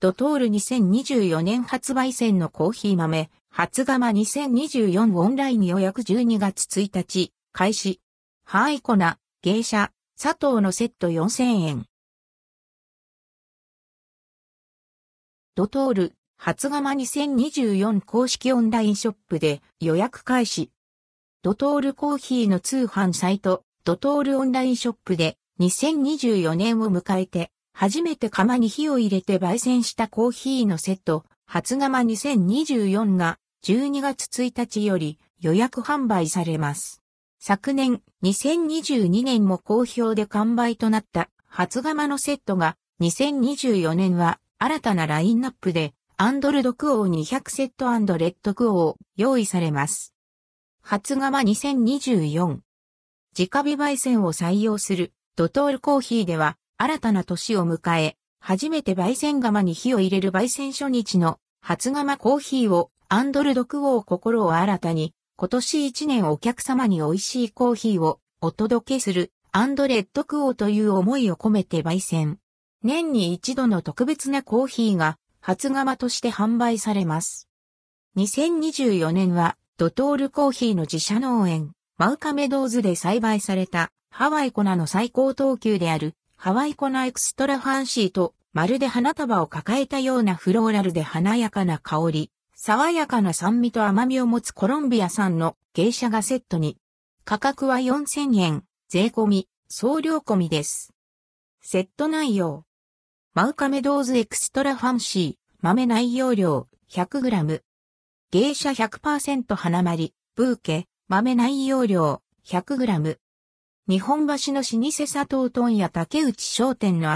ドトール2024年発売戦のコーヒー豆、初釜2024オンライン予約12月1日、開始。ハーイコナ、芸者、砂糖のセット4000円。ドトール、初釜2024公式オンラインショップで予約開始。ドトールコーヒーの通販サイト、ドトールオンラインショップで2024年を迎えて、初めて釜に火を入れて焙煎したコーヒーのセット、初釜2024が12月1日より予約販売されます。昨年2022年も好評で完売となった初釜のセットが2024年は新たなラインナップでアンドルドクオー200セットレッドクオー用意されます。初釜2024。直火焙煎を採用するドトールコーヒーでは新たな年を迎え、初めて焙煎釜に火を入れる焙煎初日の初釜コーヒーをアンドルドクオー心を新たに今年一年お客様に美味しいコーヒーをお届けするアンドレッドクオーという思いを込めて焙煎。年に一度の特別なコーヒーが初釜として販売されます。2024年はドトールコーヒーの自社農園、マウカメドーズで栽培されたハワイコナの最高等級であるハワイコナエクストラファンシーとまるで花束を抱えたようなフローラルで華やかな香り、爽やかな酸味と甘みを持つコロンビア産のゲイシャがセットに。価格は4000円、税込み、送料込みです。セット内容。マウカメドーズエクストラファンシー、豆内容量 100g。ゲイシャ100%花まり、ブーケ、豆内容量 100g。日本橋の老舗砂糖問屋竹内商店の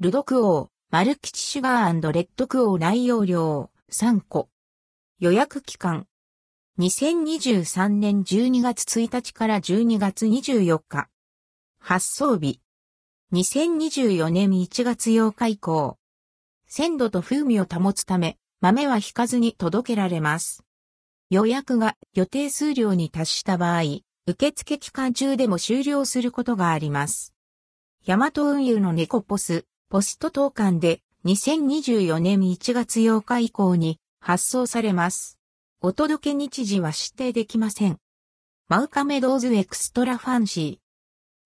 ルドクオー、マルキチシュガーレッドクオー内容量3個。予約期間。2023年12月1日から12月24日。発送日。2024年1月8日以降。鮮度と風味を保つため、豆は引かずに届けられます。予約が予定数量に達した場合、受付期間中でも終了することがあります。ヤマト運輸のネコポス、ポスト投函で2024年1月8日以降に発送されます。お届け日時は指定できません。マウカメドーズエクストラファンシー。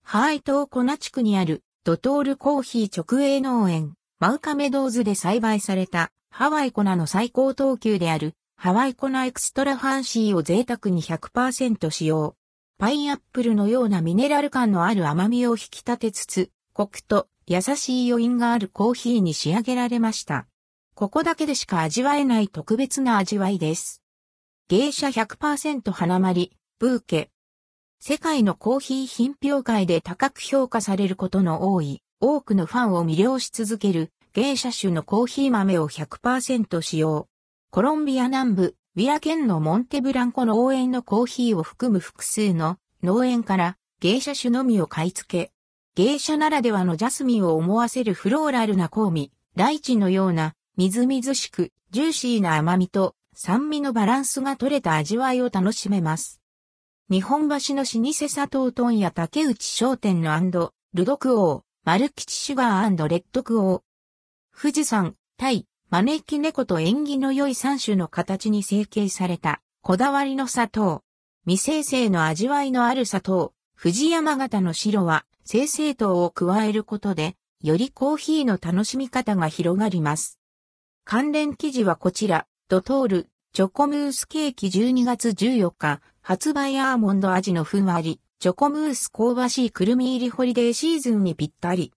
ハワイ島コナ地区にあるドトールコーヒー直営農園、マウカメドーズで栽培されたハワイコナの最高等級であるハワイコナエクストラファンシーを贅沢に100%使用。パインアップルのようなミネラル感のある甘みを引き立てつつ、コクと優しい余韻があるコーヒーに仕上げられました。ここだけでしか味わえない特別な味わいです。芸者100%花まり、ブーケ。世界のコーヒー品評会で高く評価されることの多い、多くのファンを魅了し続ける芸者種のコーヒー豆を100%使用。コロンビア南部、ウィラ県のモンテブランコ農園のコーヒーを含む複数の農園からゲイシャ種のみを買い付け、ゲイシャならではのジャスミンを思わせるフローラルな香味、ライチのようなみずみずしく、ジューシーな甘みと酸味のバランスが取れた味わいを楽しめます。日本橋の老舗砂糖問屋竹内商店のルドクオー、マルキチシュガーレッドクオー。富士山、タイ、招き猫と縁起の良い三種の形に成形された、こだわりの砂糖。未生成の味わいのある砂糖。富士山形の白は、生成糖を加えることで、よりコーヒーの楽しみ方が広がります。関連記事はこちら、ドトール、チョコムースケーキ12月14日、発売アーモンド味のふんわり、チョコムース香ばしいくるみ入りホリデーシーズンにぴったり。